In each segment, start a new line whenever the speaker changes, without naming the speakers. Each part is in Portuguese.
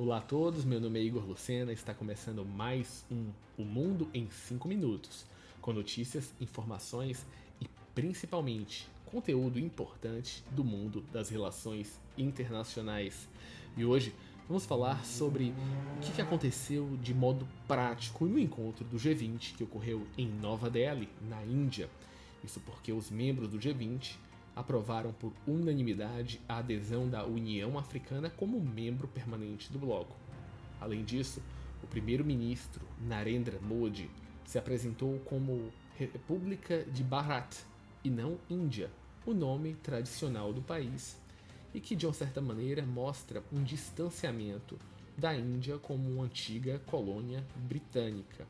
Olá a todos, meu nome é Igor Lucena, está começando mais um O Mundo em 5 Minutos, com notícias, informações e principalmente conteúdo importante do mundo das relações internacionais. E hoje vamos falar sobre o que aconteceu de modo prático no encontro do G20 que ocorreu em Nova Delhi, na Índia. Isso porque os membros do G20 aprovaram por unanimidade a adesão da União Africana como membro permanente do bloco. Além disso, o primeiro-ministro Narendra Modi se apresentou como República de Bharat e não Índia, o nome tradicional do país, e que de uma certa maneira mostra um distanciamento da Índia como uma antiga colônia britânica.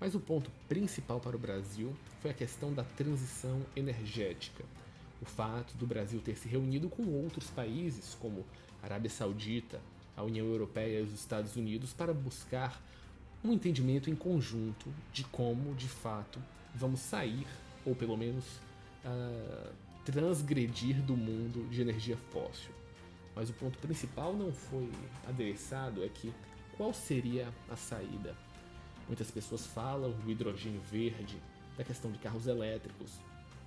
Mas o ponto principal para o Brasil foi a questão da transição energética o fato do Brasil ter se reunido com outros países, como a Arábia Saudita, a União Europeia e os Estados Unidos, para buscar um entendimento em conjunto de como, de fato, vamos sair, ou pelo menos uh, transgredir do mundo de energia fóssil. Mas o ponto principal não foi adereçado é que qual seria a saída? Muitas pessoas falam do hidrogênio verde, da questão de carros elétricos,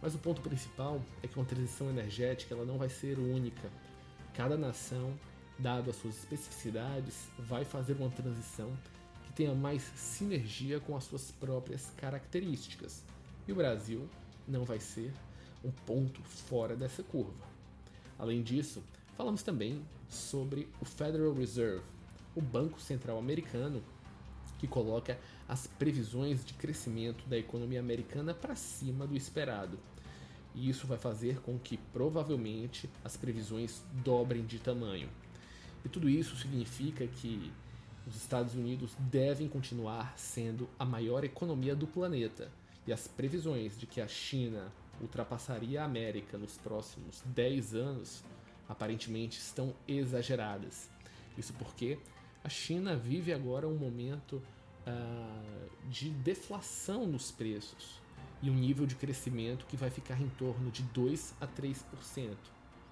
mas o ponto principal é que uma transição energética ela não vai ser única. Cada nação, dado as suas especificidades, vai fazer uma transição que tenha mais sinergia com as suas próprias características. E o Brasil não vai ser um ponto fora dessa curva. Além disso, falamos também sobre o Federal Reserve, o Banco Central Americano, que coloca as previsões de crescimento da economia americana para cima do esperado e isso vai fazer com que provavelmente as previsões dobrem de tamanho. E tudo isso significa que os Estados Unidos devem continuar sendo a maior economia do planeta, e as previsões de que a China ultrapassaria a América nos próximos 10 anos aparentemente estão exageradas. Isso porque a China vive agora um momento uh, de deflação nos preços e um nível de crescimento que vai ficar em torno de 2 a 3%,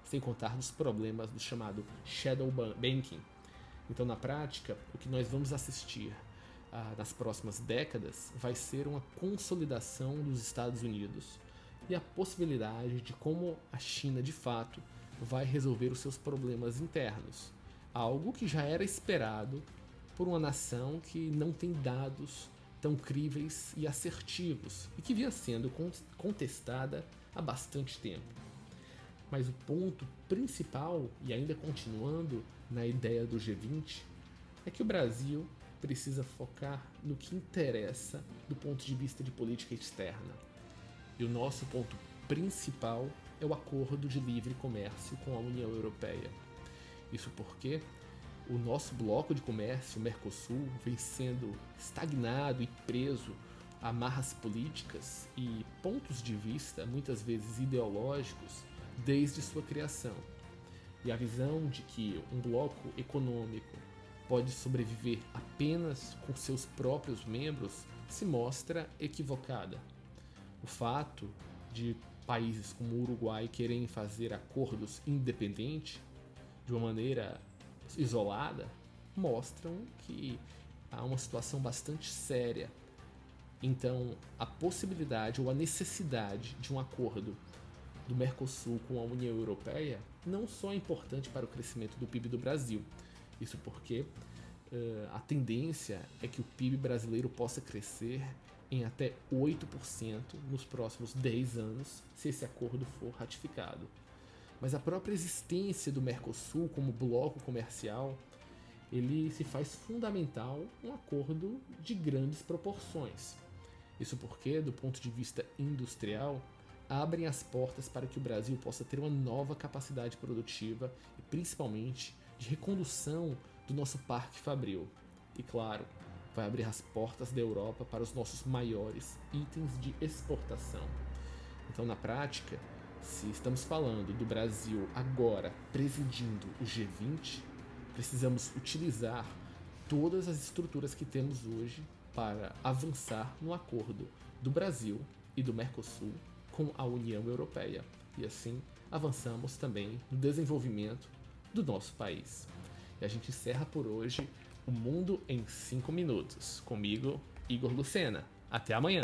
sem contar nos problemas do chamado shadow banking. Então, na prática, o que nós vamos assistir ah, nas próximas décadas vai ser uma consolidação dos Estados Unidos e a possibilidade de como a China de fato vai resolver os seus problemas internos, algo que já era esperado por uma nação que não tem dados tão críveis e assertivos e que vinha sendo contestada há bastante tempo. Mas o ponto principal, e ainda continuando na ideia do G20, é que o Brasil precisa focar no que interessa do ponto de vista de política externa. E o nosso ponto principal é o acordo de livre comércio com a União Europeia. Isso porque o nosso bloco de comércio, o Mercosul, vem sendo estagnado e preso a amarras políticas e pontos de vista, muitas vezes ideológicos, desde sua criação. E a visão de que um bloco econômico pode sobreviver apenas com seus próprios membros se mostra equivocada. O fato de países como o Uruguai querem fazer acordos independentes de uma maneira isolada mostram que há uma situação bastante séria. Então, a possibilidade ou a necessidade de um acordo do Mercosul com a União Europeia não só é importante para o crescimento do PIB do Brasil, isso porque uh, a tendência é que o PIB brasileiro possa crescer em até 8% nos próximos 10 anos se esse acordo for ratificado mas a própria existência do Mercosul como bloco comercial, ele se faz fundamental um acordo de grandes proporções. Isso porque, do ponto de vista industrial, abrem as portas para que o Brasil possa ter uma nova capacidade produtiva e principalmente de recondução do nosso parque fabril. E claro, vai abrir as portas da Europa para os nossos maiores itens de exportação. Então, na prática, se estamos falando do Brasil agora presidindo o G20, precisamos utilizar todas as estruturas que temos hoje para avançar no acordo do Brasil e do Mercosul com a União Europeia. E assim avançamos também no desenvolvimento do nosso país. E a gente encerra por hoje o Mundo em 5 Minutos. Comigo, Igor Lucena. Até amanhã!